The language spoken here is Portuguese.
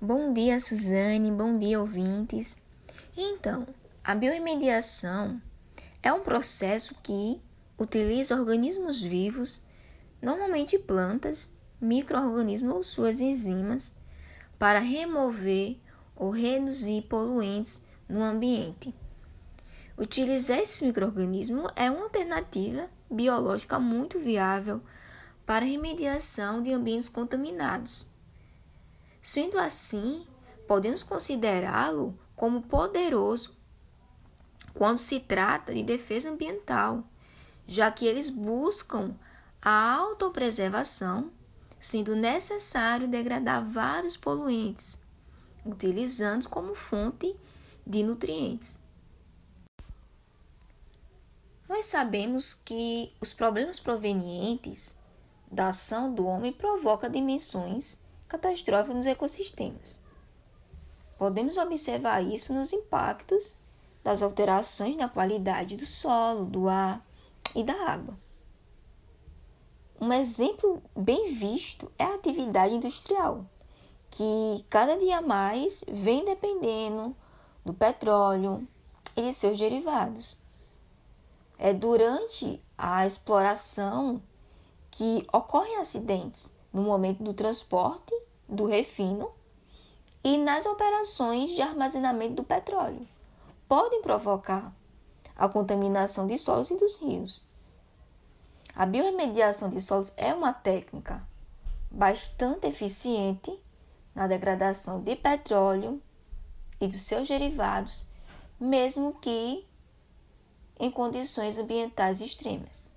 Bom dia, Suzane. Bom dia, ouvintes. Então, a biorremediação é um processo que utiliza organismos vivos, normalmente plantas, microorganismos ou suas enzimas, para remover ou reduzir poluentes no ambiente. Utilizar esses microorganismos é uma alternativa biológica muito viável para remediação de ambientes contaminados. Sendo assim, podemos considerá-lo como poderoso quando se trata de defesa ambiental, já que eles buscam a autopreservação, sendo necessário degradar vários poluentes, utilizando-os como fonte de nutrientes. Nós sabemos que os problemas provenientes da ação do homem provocam dimensões catastróficas nos ecossistemas. Podemos observar isso nos impactos das alterações na qualidade do solo, do ar e da água. Um exemplo bem visto é a atividade industrial, que cada dia mais vem dependendo do petróleo e de seus derivados. É durante a exploração que ocorrem acidentes no momento do transporte, do refino e nas operações de armazenamento do petróleo. Podem provocar a contaminação de solos e dos rios. A biorremediação de solos é uma técnica bastante eficiente na degradação de petróleo e dos seus derivados, mesmo que em condições ambientais extremas.